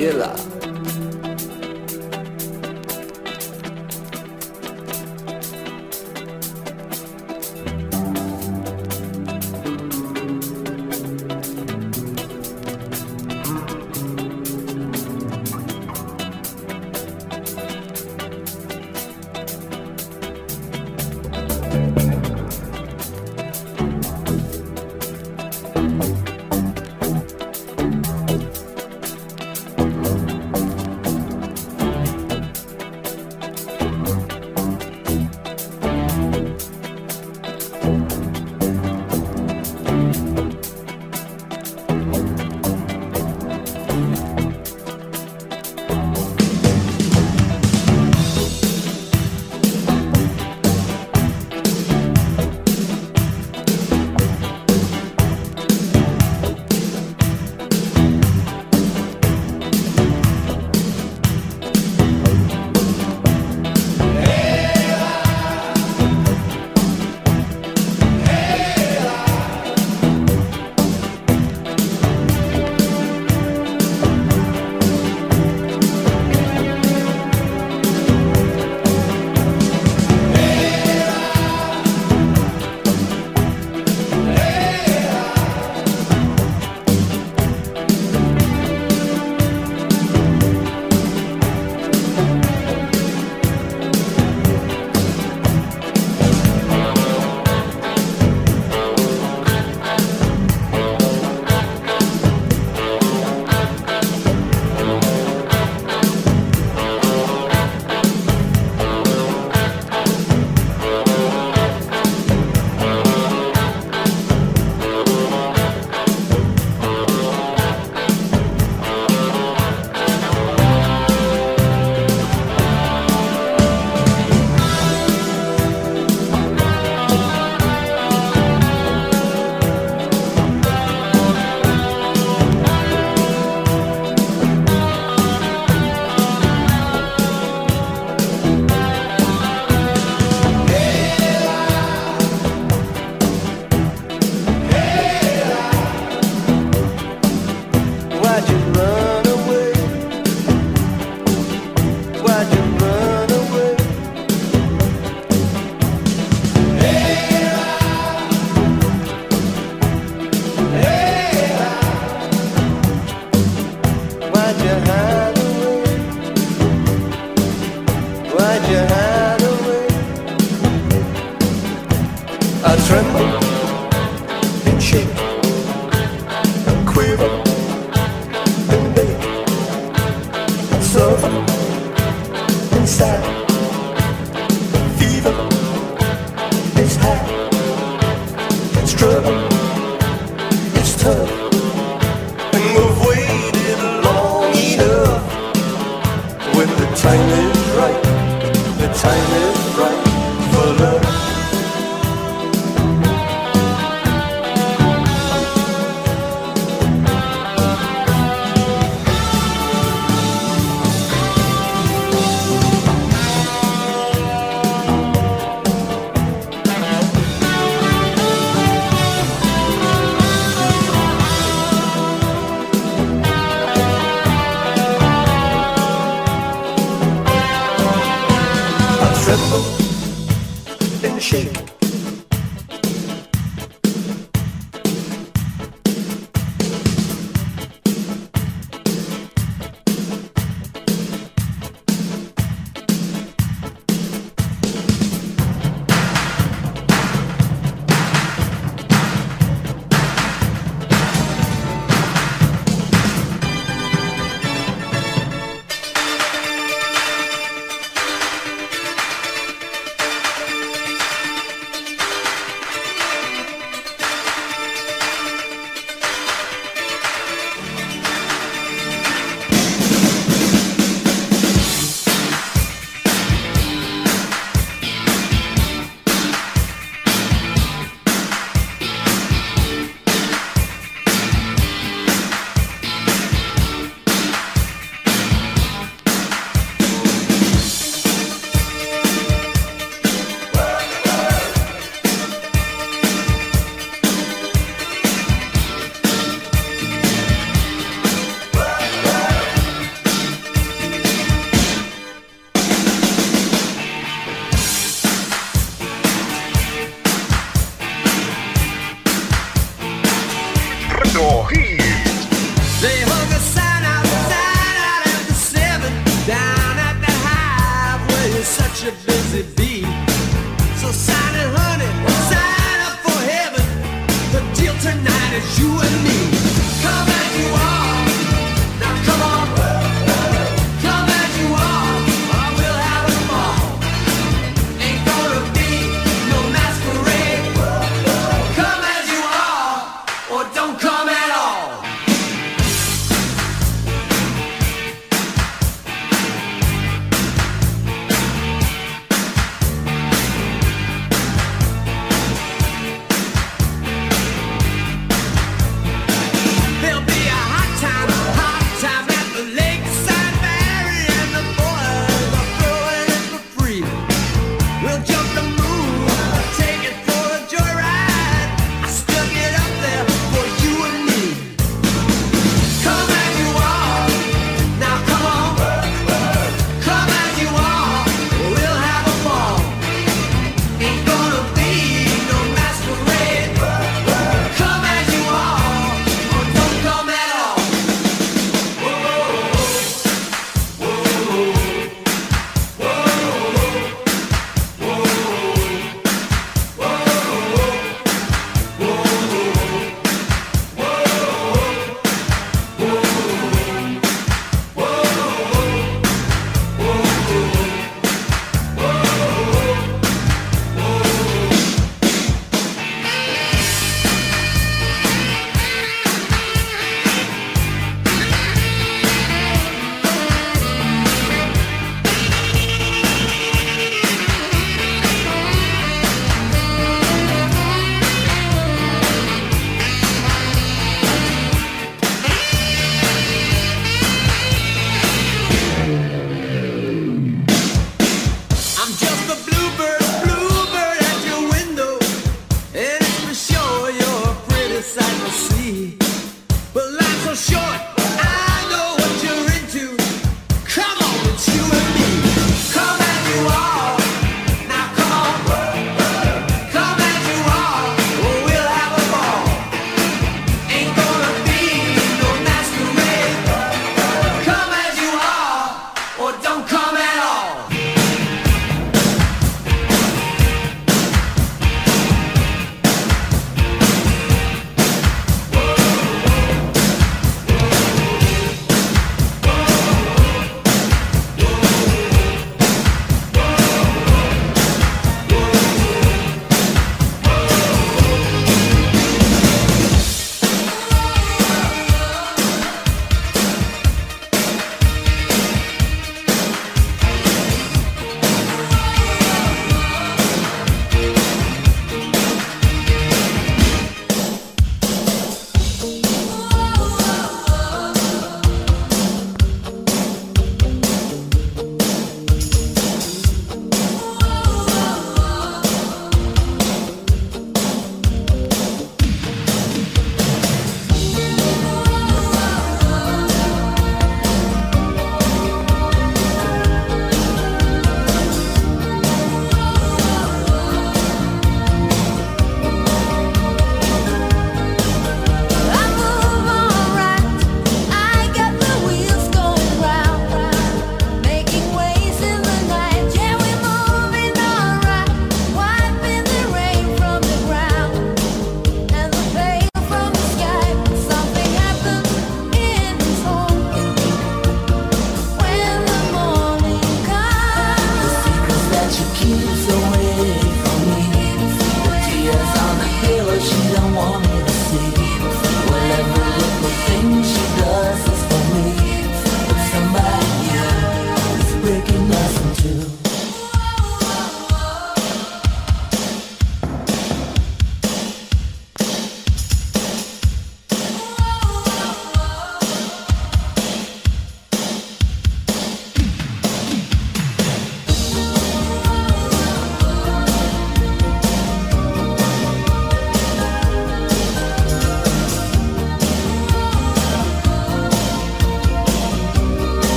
Tequila. 才没。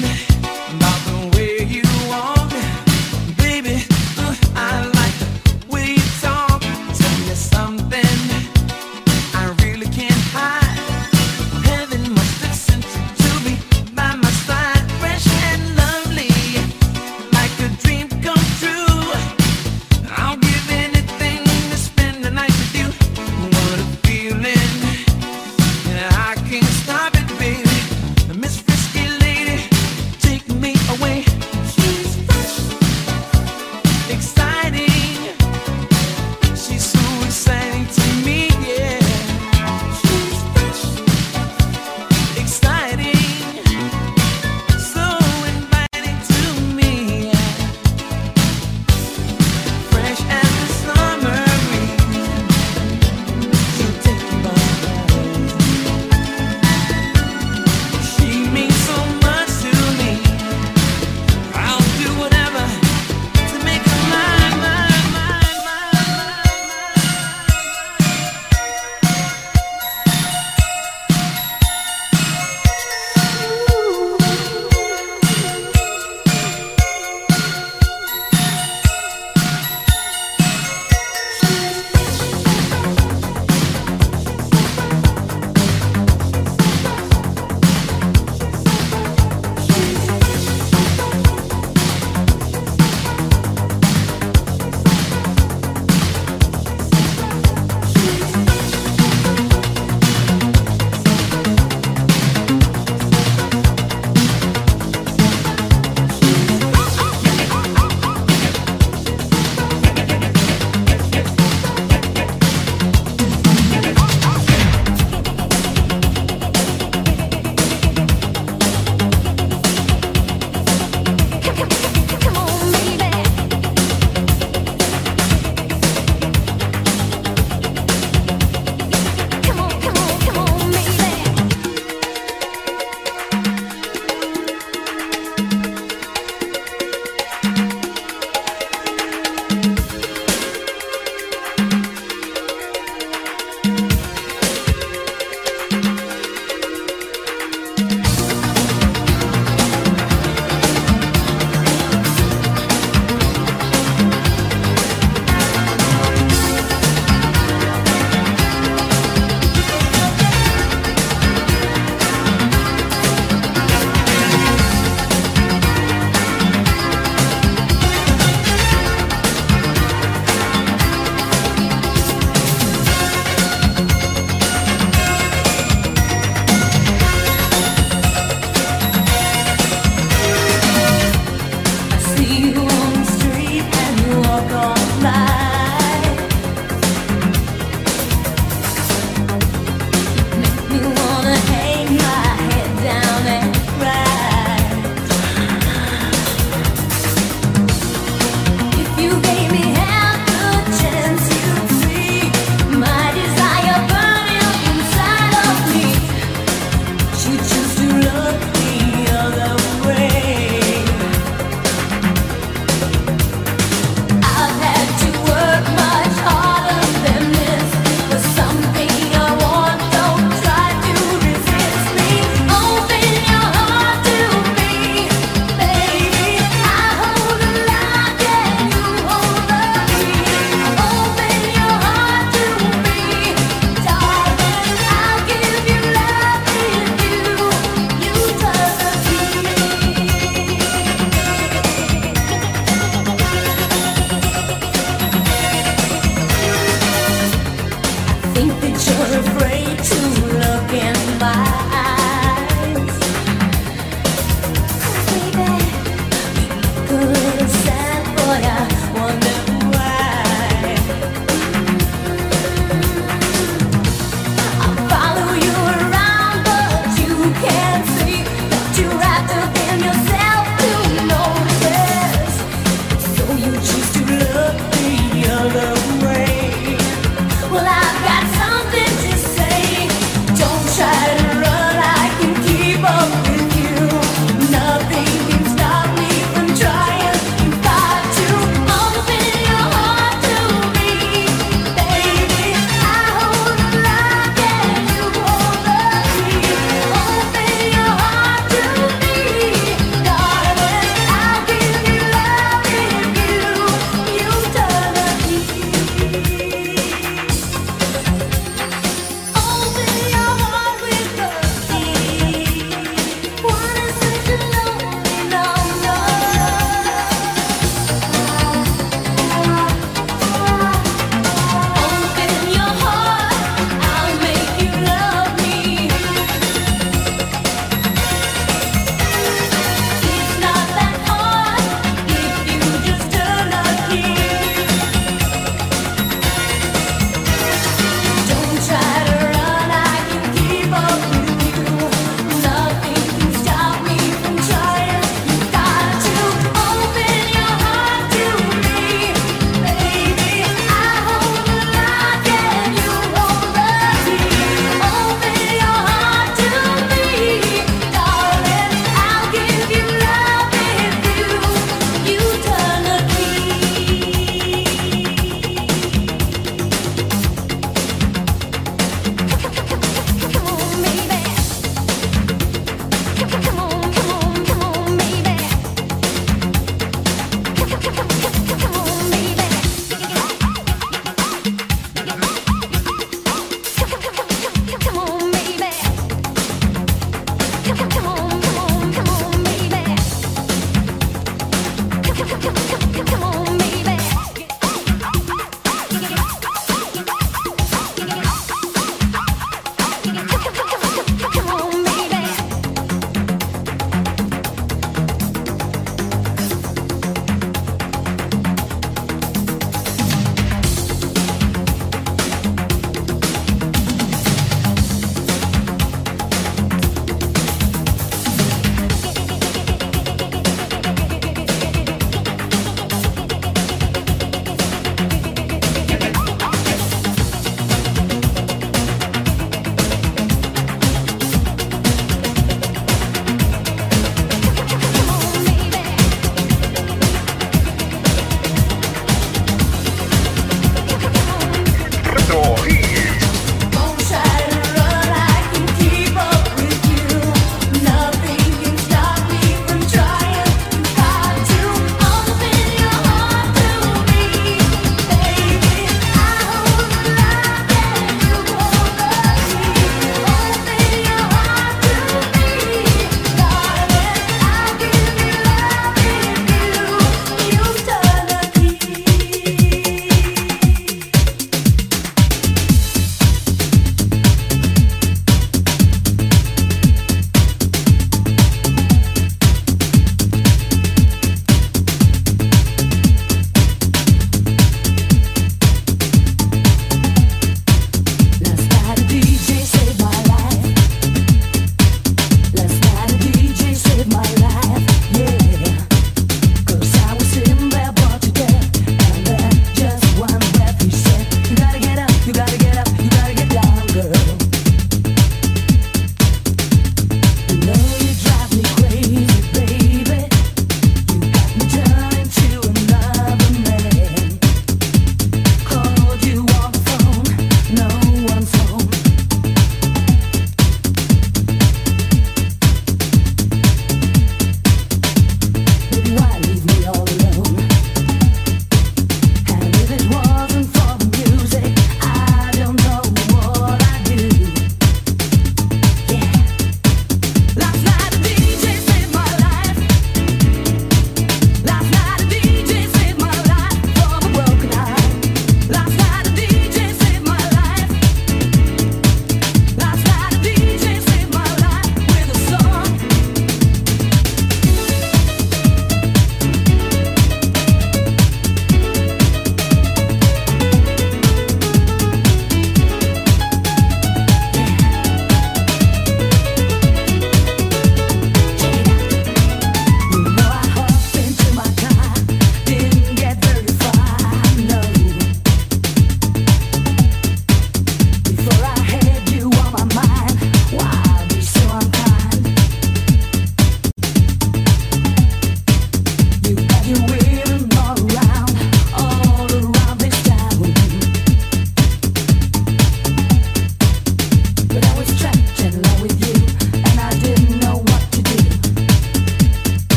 me.